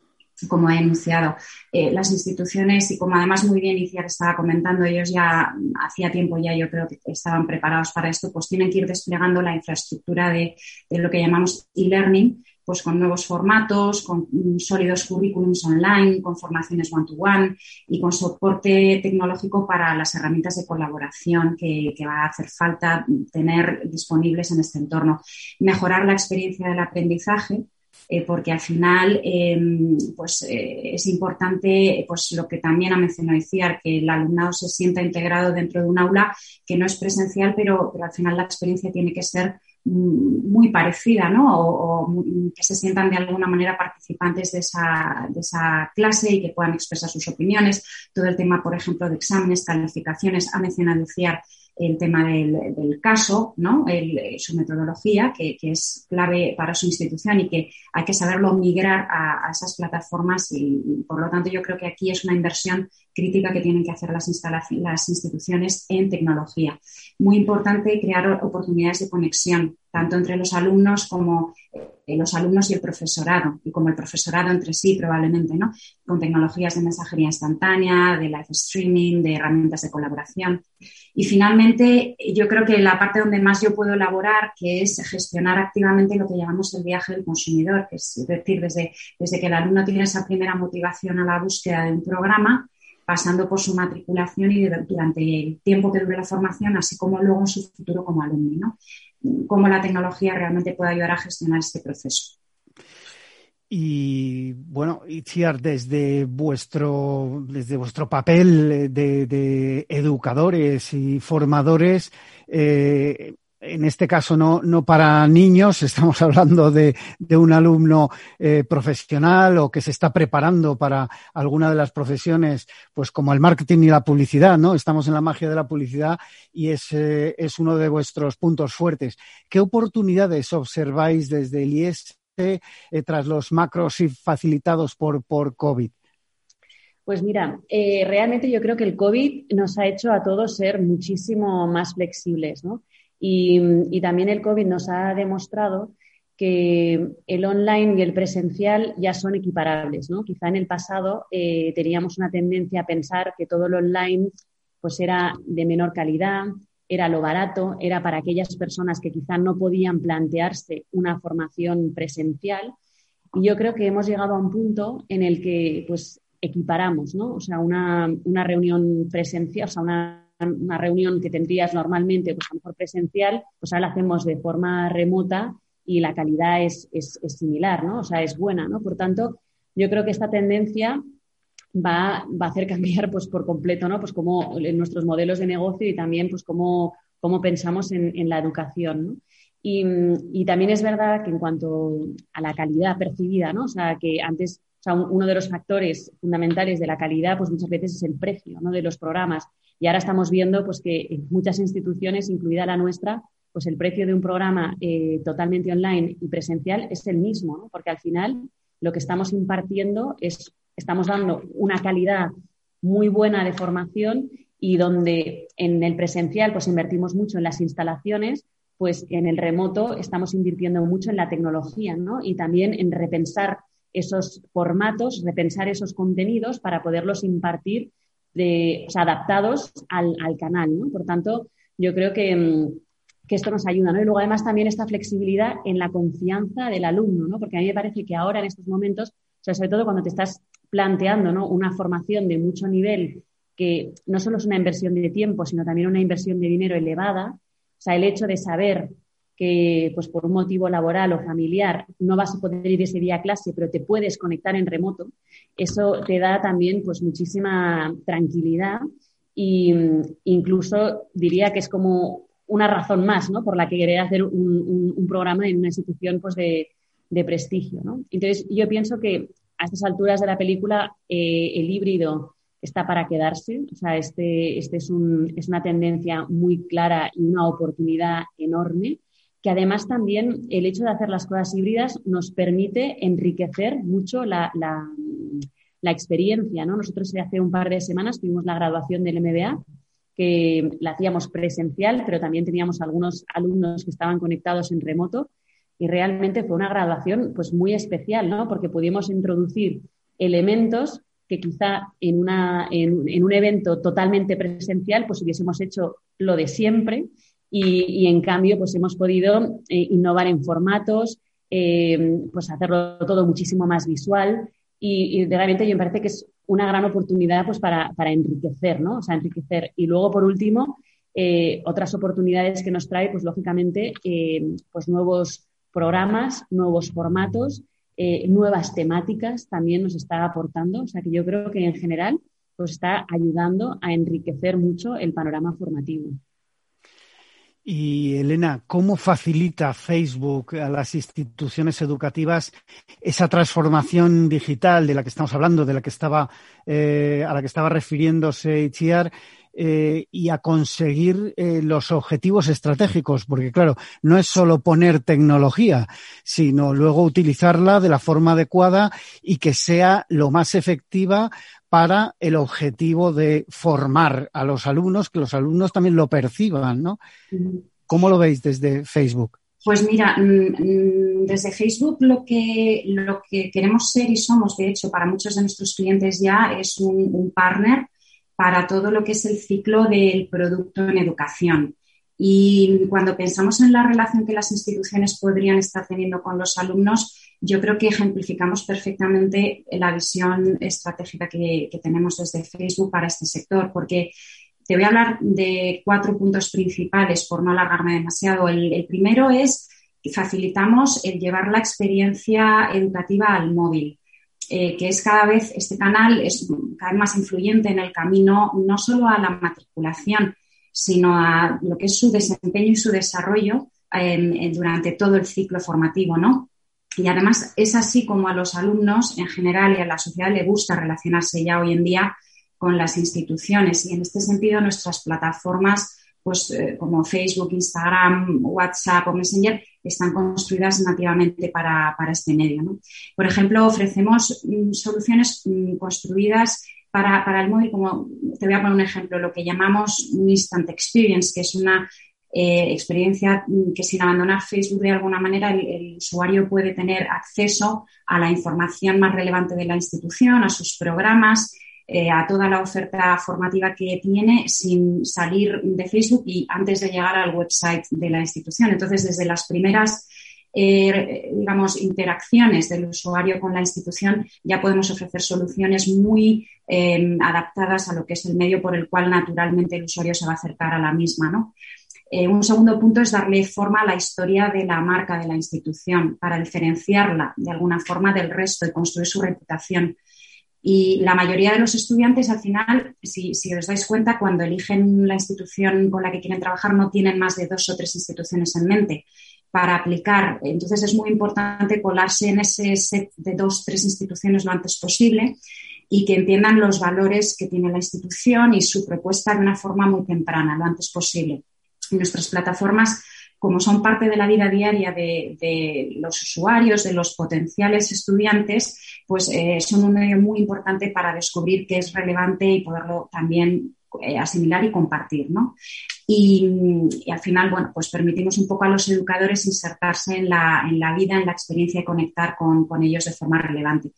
como he enunciado. Eh, las instituciones, y como además muy bien Iciar estaba comentando, ellos ya hacía tiempo ya yo creo que estaban preparados para esto, pues tienen que ir desplegando la infraestructura de, de lo que llamamos e-learning, pues con nuevos formatos, con sólidos currículums online, con formaciones one-to-one y con soporte tecnológico para las herramientas de colaboración que, va a hacer falta tener disponibles en este entorno. Mejorar la experiencia del aprendizaje, eh, porque al final em, pues, eh, es importante pues, lo que también ha mencionado Iciar, que el alumnado se sienta integrado dentro de un aula que no es presencial, pero al final la experiencia tiene que ser muy parecida, ¿no? O, que se sientan de alguna manera participantes de esa, de esa, clase y que puedan expresar sus opiniones. Todo el tema, por ejemplo, de exámenes, calificaciones, ha mencionado Ciar el tema del, caso, ¿no? Eh, su metodología, que, es clave para su institución y que hay que saberlo migrar a, esas plataformas y, por lo tanto, yo creo que aquí es una inversión crítica que tienen que hacer las, las instituciones en tecnología. Muy importante crear oportunidades de conexión, tanto entre los alumnos como eh, los alumnos y el profesorado, y como el profesorado entre sí probablemente, ¿no? Con tecnologías de mensajería instantánea, de live streaming, de herramientas de colaboración. Y finalmente, yo creo que la parte donde más yo puedo elaborar, que es gestionar activamente lo que llamamos el viaje del consumidor, que es decir, desde, desde que el alumno tiene esa primera motivación a la búsqueda de un programa, pasando por su matriculación y durante el tiempo que dure la formación, así como luego en su futuro como alumno, ¿no? Cómo la tecnología realmente puede ayudar a gestionar este proceso. Y bueno, Itziar, desde vuestro, desde vuestro papel de, educadores y formadores, eh, en este caso no, no para niños, estamos hablando de, de un alumno eh, profesional o que se está preparando para alguna de las profesiones, pues como el marketing y la publicidad, ¿no? Estamos en la magia de la publicidad y es, eh, es uno de vuestros puntos fuertes. ¿Qué oportunidades observáis desde el IES eh, tras los macros facilitados por, por COVID? Pues mira, eh, realmente yo creo que el COVID nos ha hecho a todos ser muchísimo más flexibles, ¿no? Y, también el COVID nos ha demostrado que el online y el presencial ya son equiparables, ¿no? Quizá en el pasado eh, teníamos una tendencia a pensar que todo lo online pues era de menor calidad, era lo barato, era para aquellas personas que quizá no podían plantearse una formación presencial. Y yo creo que hemos llegado a un punto en el que pues equiparamos, ¿no? O sea, una, reunión presencial, o sea, una, reunión que tendrías normalmente, pues a lo mejor presencial, pues ahora la hacemos de forma remota y la calidad es, es, es similar, ¿no? O sea, es buena, ¿no? Por tanto, yo creo que esta tendencia va, va a hacer cambiar pues, por completo ¿no? pues como en nuestros modelos de negocio y también pues, cómo, cómo pensamos en, en, la educación. ¿no? Y, y, también es verdad que en cuanto a la calidad percibida, ¿no? o sea, que antes o sea, uno de los factores fundamentales de la calidad pues muchas veces es el precio ¿no? de los programas. Y ahora estamos viendo pues, que en muchas instituciones, incluida la nuestra, pues el precio de un programa eh, totalmente online y presencial es el mismo, porque al final lo que estamos impartiendo es estamos dando una calidad muy buena de formación y donde en el presencial pues invertimos mucho en las instalaciones, pues en el remoto estamos invirtiendo mucho en la tecnología, ¿no? Y también en repensar esos formatos, repensar esos contenidos para poderlos impartir de, adaptados al, canal, ¿no? Por tanto, yo creo que, mm, que, esto nos ayuda, ¿no? Y luego además también esta flexibilidad en la confianza del alumno, ¿no? Porque a mí me parece que ahora en estos momentos, o sea, sobre todo cuando te estás planteando una formación de mucho nivel que no solo es una inversión de tiempo, sino también una inversión de dinero elevada. O sea, el hecho de saber que pues por un motivo laboral o familiar no vas a poder ir ese día a clase, pero te puedes conectar en remoto, eso te da también pues muchísima tranquilidad e incluso diría que es como una razón más ¿no? por la que querer hacer un, programa en una institución pues de, de prestigio. ¿no? Entonces, yo pienso que a estas alturas de la película eh, el híbrido está para quedarse. O sea, este, este es, un, es, una tendencia muy clara y una oportunidad enorme, que además también el hecho de hacer las cosas híbridas nos permite enriquecer mucho la, la, experiencia. ¿no? Nosotros hace un par de semanas tuvimos la graduación del MBA, que la hacíamos presencial, pero también teníamos algunos alumnos que estaban conectados en remoto y realmente fue una graduación pues muy especial, ¿no? Porque pudimos introducir elementos que quizá en, una, en, un evento totalmente presencial pues hubiésemos hecho lo de siempre y, en cambio pues hemos podido eh, innovar en formatos, eh, pues hacerlo todo muchísimo más visual y, realmente yo me parece que es una gran oportunidad pues para, para enriquecer, ¿no? O sea, enriquecer. Y luego, por último, eh, otras oportunidades que nos trae, pues lógicamente, pues nuevos programas, nuevos formatos, nuevas temáticas también nos está aportando. O sea que yo creo que en general pues está ayudando a enriquecer mucho el panorama formativo. Y Elena, ¿cómo facilita Facebook a las instituciones educativas esa transformación digital de la que estamos hablando, de la que estaba eh, a la que estaba refiriéndose Itziar? Eh, y a conseguir eh, los objetivos estratégicos, porque claro, no es solo poner tecnología, sino luego utilizarla de la forma adecuada y que sea lo más efectiva para el objetivo de formar a los alumnos, que los alumnos también lo perciban, ¿no? ¿Cómo lo veis desde Facebook? Pues mira, mm, mm, desde Facebook lo que, lo que queremos ser y somos, de hecho, para muchos de nuestros clientes ya es un partner para todo lo que es el ciclo del producto en educación. Y cuando pensamos en la relación que las instituciones podrían estar teniendo con los alumnos, yo creo que ejemplificamos perfectamente la visión estratégica que, tenemos desde Facebook para este sector, porque te voy a hablar de cuatro puntos principales por no alargarme demasiado. El, primero es facilitamos el llevar la experiencia educativa al móvil. Eh, que es cada vez, este canal es cada vez más influyente en el camino no solo a la matriculación, sino a lo que es su desempeño y su desarrollo durante todo el ciclo formativo, ¿no? Y además es así como a los alumnos en general y a la sociedad le gusta relacionarse ya hoy en día con las instituciones. Y en este sentido nuestras plataformas, pues eh, como Facebook, Instagram, WhatsApp o Messenger, están construidas nativamente para, este medio. Por ejemplo, ofrecemos mm, soluciones mm, construidas para, para, el móvil, como te voy a poner un ejemplo, lo que llamamos un Instant Experience, que es una eh, experiencia mm, que sin abandonar Facebook de alguna manera el, usuario puede tener acceso a la información más relevante de la institución, a sus programas, eh, a toda la oferta formativa que tiene sin salir de Facebook y antes de llegar al website de la institución. Entonces, desde las primeras eh, digamos, interacciones del usuario con la institución, ya podemos ofrecer soluciones muy adaptadas a lo que es el medio por el cual naturalmente el usuario se va a acercar a la misma. ¿no? Eh, un segundo punto es darle forma a la historia de la marca de la institución para diferenciarla de alguna forma del resto y construir su reputación. Y la mayoría de los estudiantes, al final, si, os dais cuenta, cuando eligen la institución con la que quieren trabajar, no tienen más de dos o tres instituciones en mente para aplicar. Entonces, es muy importante colarse en ese set de dos, o tres instituciones lo antes posible y que entiendan los valores que tiene la institución y su propuesta de una forma muy temprana, lo antes posible nuestras plataformas, como son parte de la vida diaria de, los usuarios, de los potenciales estudiantes, pues eh, son un medio muy importante para descubrir qué es relevante y poderlo también eh, asimilar y compartir, Y, al final, bueno, pues permitimos un poco a los educadores insertarse en la, vida, en la experiencia y conectar con, con ellos de forma relevante.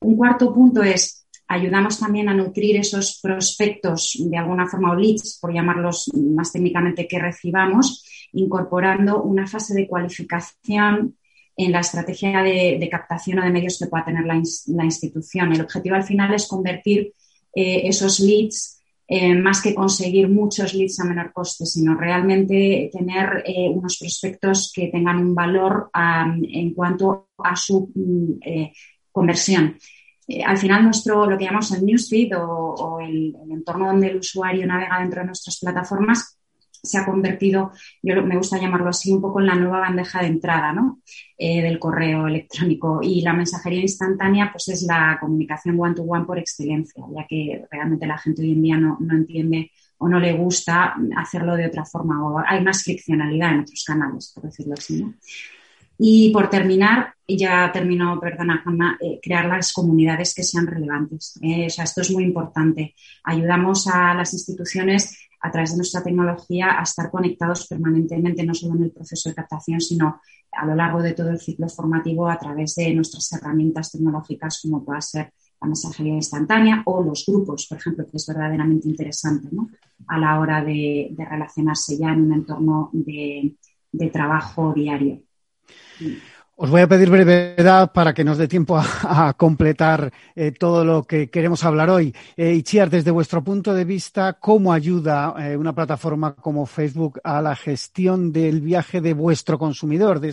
Un cuarto punto es ayudamos también a nutrir esos prospectos de alguna forma o leads, por llamarlos más técnicamente, que recibamos, incorporando una fase de cualificación en la estrategia de, captación o de medios que pueda tener la, institución. El objetivo al final es convertir eh, esos leads eh, más que conseguir muchos leads a menor coste, sino realmente tener eh, unos prospectos que tengan un valor en cuanto a su mm, conversión. Eh, al final nuestro, lo que llamamos el newsfeed o, el, entorno donde el usuario navega dentro de nuestras plataformas se ha convertido, yo me gusta llamarlo así, un poco en la nueva bandeja de entrada ¿no? Eh, del correo electrónico. Y la mensajería instantánea pues es la comunicación one-to-one por excelencia, ya que realmente la gente hoy en día no, no entiende o no le gusta hacerlo de otra forma o hay más friccionalidad en otros canales, por decirlo así. ¿no? Y por terminar, ya terminó, perdona Juanma, eh, crear las comunidades que sean relevantes. Eh, o sea, esto es muy importante. Ayudamos a las instituciones a través de nuestra tecnología a estar conectados permanentemente, no solo en el proceso de captación, sino a lo largo de todo el ciclo formativo a través de nuestras herramientas tecnológicas como pueda ser la mensajería instantánea o los grupos, por ejemplo, que es verdaderamente interesante ¿no? a la hora de, relacionarse ya en un entorno de trabajo diario. Os voy a pedir brevedad para que nos dé tiempo a, completar eh, todo lo que queremos hablar hoy. Eh, Ichiar, desde vuestro punto de vista, ¿cómo ayuda eh, una plataforma como Facebook a la gestión del viaje de vuestro consumidor, de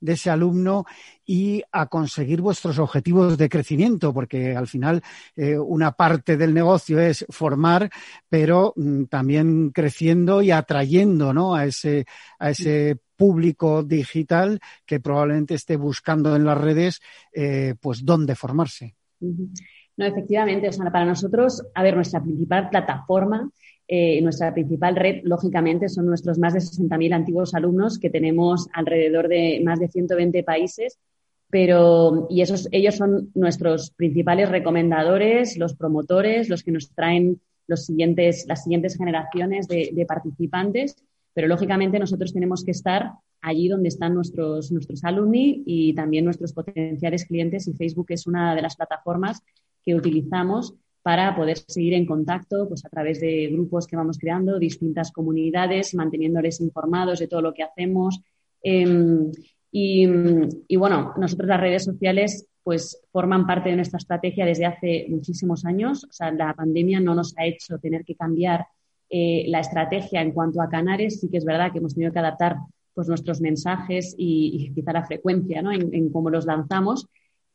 ese, alumno, y a conseguir vuestros objetivos de crecimiento? Porque al final eh, una parte del negocio es formar, pero mm, también creciendo y atrayendo ¿no? a ese, a ese público digital que probablemente esté buscando en las redes eh, pues dónde formarse. No, efectivamente, o sea, para nosotros, a ver, nuestra principal plataforma, eh, nuestra principal red, lógicamente, son nuestros más de 60.000 antiguos alumnos que tenemos alrededor de más de 120 países, pero y esos, ellos son nuestros principales recomendadores, los promotores, los que nos traen los siguientes, las siguientes generaciones de, de participantes pero lógicamente nosotros tenemos que estar allí donde están nuestros, nuestros alumni y también nuestros potenciales clientes y Facebook es una de las plataformas que utilizamos para poder seguir en contacto pues, a través de grupos que vamos creando, distintas comunidades, manteniéndoles informados de todo lo que hacemos. Em, y, y, bueno, nosotros las redes sociales pues forman parte de nuestra estrategia desde hace muchísimos años. O sea, la pandemia no nos ha hecho tener que cambiar eh, la estrategia en cuanto a Canarias, sí que es verdad que hemos tenido que adaptar pues nuestros mensajes y, quizá la frecuencia ¿no? en, cómo los lanzamos.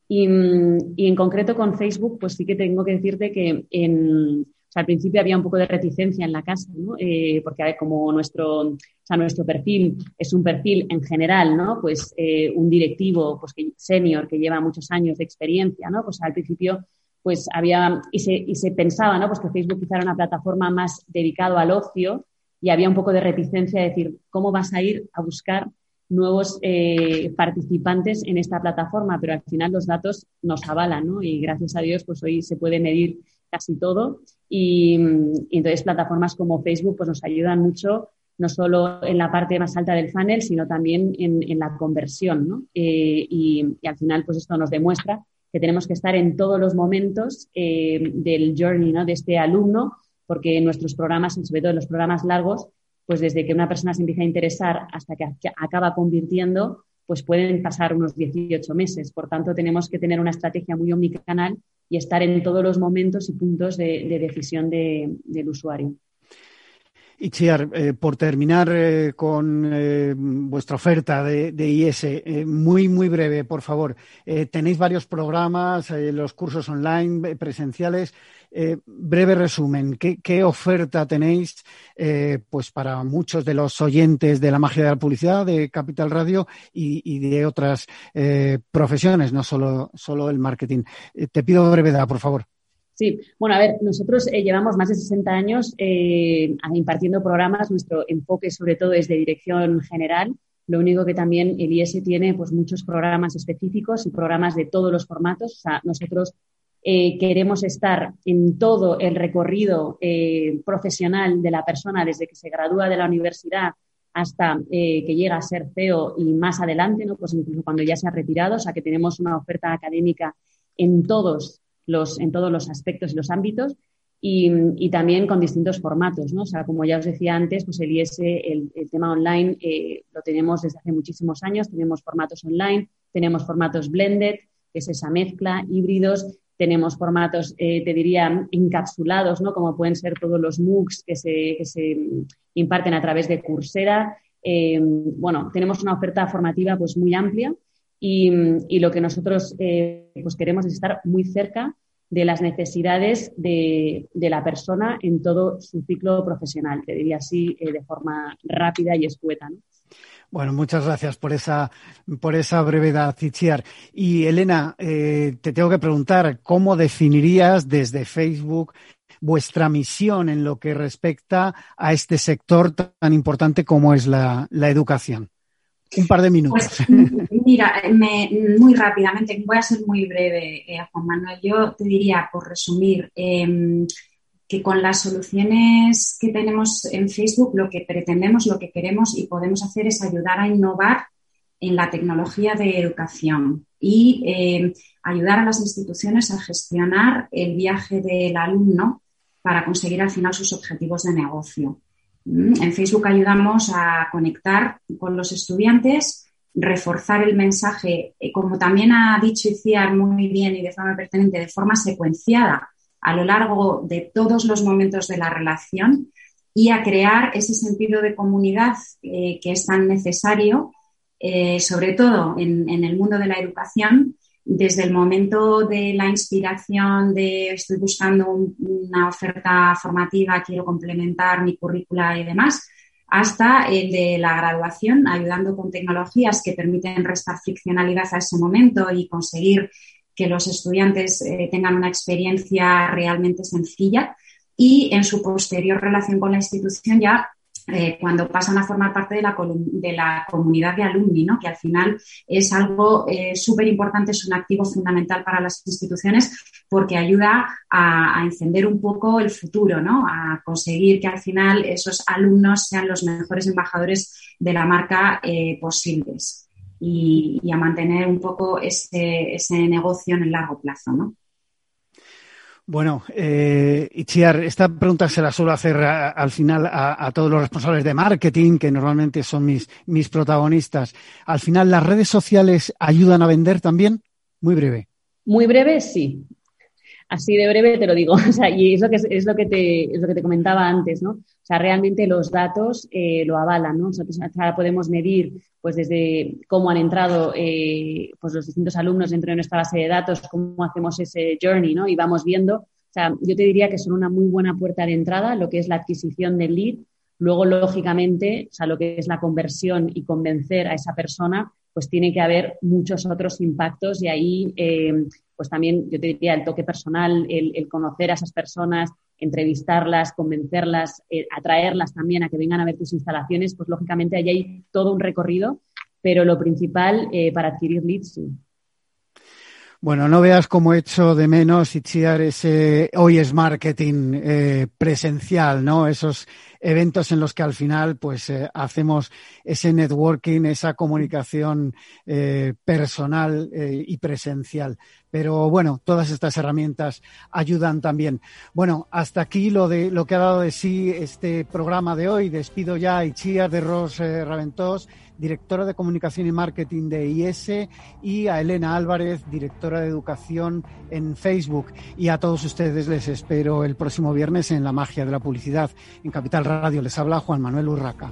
Y, en concreto con Facebook, pues sí que tengo que decirte que en, al principio había un poco de reticencia en la casa, ¿no? Eh, porque como nuestro, o sea, nuestro perfil es un perfil en general, ¿no? Pues eh, un directivo pues, senior que lleva muchos años de experiencia, ¿no? Pues al principio pues había, y se, y se pensaba, ¿no? Pues que Facebook quizá era una plataforma más dedicado al ocio y había un poco de reticencia de decir, ¿cómo vas a ir a buscar nuevos eh, participantes en esta plataforma? Pero al final los datos nos avalan, ¿no? Y gracias a Dios, pues hoy se puede medir casi todo y, entonces plataformas como Facebook pues nos ayudan mucho no solo en la parte más alta del funnel, sino también en, la conversión, ¿no? Eh, y, y, al final, pues esto nos demuestra que tenemos que estar en todos los momentos eh, del journey ¿no? de este alumno, porque nuestros programas, sobre todo los programas largos, pues desde que una persona se empieza a interesar hasta que acaba convirtiendo, pues pueden pasar unos 18 meses. Por tanto, tenemos que tener una estrategia muy omnicanal y estar en todos los momentos y puntos de, decisión del usuario. Y eh, por terminar eh, con eh, vuestra oferta de, IS, muy, muy breve, por favor. tenéis varios programas, los cursos online, presenciales. breve resumen, ¿qué, oferta tenéis pues para muchos de los oyentes de la magia de la publicidad, de Capital Radio y, de otras profesiones, no solo, solo el marketing? te pido brevedad, por favor. Sí, bueno, a ver, nosotros eh, llevamos más de 60 años eh, impartiendo programas. Nuestro enfoque, sobre todo, es de dirección general. Lo único que también el IS tiene, pues, muchos programas específicos y programas de todos los formatos. O sea, nosotros eh, queremos estar en todo el recorrido profesional de la persona desde que se gradúa de la universidad hasta que llega a ser CEO y más adelante, ¿no? Pues incluso cuando ya se ha retirado, o sea, que tenemos una oferta académica en todos en todos los aspectos y los ámbitos y, también con distintos formatos, ¿no? O sea, como ya os decía antes, pues el IS, el, tema online, eh, lo tenemos desde hace muchísimos años, tenemos formatos online, tenemos formatos blended, que es esa mezcla, híbridos, tenemos formatos, eh, te diría, encapsulados, ¿no? Como pueden ser todos los MOOCs que se, que se imparten a través de Coursera. Eh, bueno, tenemos una oferta formativa pues muy amplia y, lo que nosotros eh, pues queremos es estar muy cerca de las necesidades de, la persona en todo su ciclo profesional, te diría así eh, de forma rápida y escueta. Bueno, muchas gracias por esa, por esa brevedad, Itziar. Y Elena, eh, te tengo que preguntar, ¿cómo definirías desde Facebook vuestra misión en lo que respecta a este sector tan importante como es la educación? Un par de minutos. Pues, mira, muy rápidamente, voy a ser muy breve, eh, Juan Manuel. Yo te diría, por resumir, em, que con las soluciones que tenemos en Facebook, lo que pretendemos, lo que queremos y podemos hacer es ayudar a innovar en la tecnología de educación y em, ayudar a las instituciones a gestionar el viaje del alumno para conseguir al final sus objetivos de negocio. En Facebook ayudamos a conectar con los estudiantes, reforzar el mensaje, eh, como también ha dicho Iciar muy bien y de forma pertinente, de forma secuenciada a lo largo de todos los momentos de la relación y a crear ese sentido de comunidad eh, que es tan necesario, eh, sobre todo en, el mundo de la educación, desde el momento de la inspiración de estoy buscando una oferta formativa, quiero complementar mi currícula y demás, hasta el de la graduación, ayudando con tecnologías que permiten restar friccionalidad a ese momento y conseguir que los estudiantes eh, tengan una experiencia realmente sencilla. Y en su posterior relación con la institución ya eh, cuando pasan a formar parte de la, de la comunidad de alumni, que al final es algo eh, súper importante, es un activo fundamental para las instituciones porque ayuda a, encender un poco el futuro, ¿no? a conseguir que al final esos alumnos sean los mejores embajadores de la marca eh, posibles y, y, a mantener un poco ese, ese negocio en el largo plazo. ¿no? Bueno, eh, Itziar, esta pregunta se la suelo hacer al final a, todos los responsables de marketing, que normalmente son mis, mis protagonistas. Al final, ¿las redes sociales ayudan a vender también? Muy breve. Muy breve, sí. Así de breve te lo digo. O sea, y es lo que, es lo que, te, es lo que te comentaba antes, ¿no? O sea, realmente los datos eh, lo avalan, ¿no? Nosotros ahora podemos medir, pues, desde cómo han entrado eh, pues los distintos alumnos dentro de nuestra base de datos, cómo hacemos ese journey, ¿no? Y vamos viendo. O sea, yo te diría que son una muy buena puerta de entrada, lo que es la adquisición del lead. Luego, lógicamente, o sea, lo que es la conversión y convencer a esa persona, pues tiene que haber muchos otros impactos y ahí eh, pues también yo te diría el toque personal, el, conocer a esas personas, entrevistarlas, convencerlas, eh, atraerlas también a que vengan a ver tus instalaciones, pues lógicamente ahí hay todo un recorrido, pero lo principal eh, para adquirir leads, sí. Bueno, no veas cómo he hecho de menos, Itziar, ese hoy es marketing eh, presencial, ¿no? Esos eventos en los que al final pues hacemos ese networking, esa comunicación personal y presencial. Pero bueno, todas estas herramientas ayudan también. Bueno, hasta aquí lo de lo que ha dado de sí este programa de hoy. Despido ya a Itziar de Ros Raventós directora de Comunicación y Marketing de IS, y a Elena Álvarez, directora de Educación en Facebook. Y a todos ustedes les espero el próximo viernes en La Magia de la Publicidad en Capital Radio. Les habla Juan Manuel Urraca.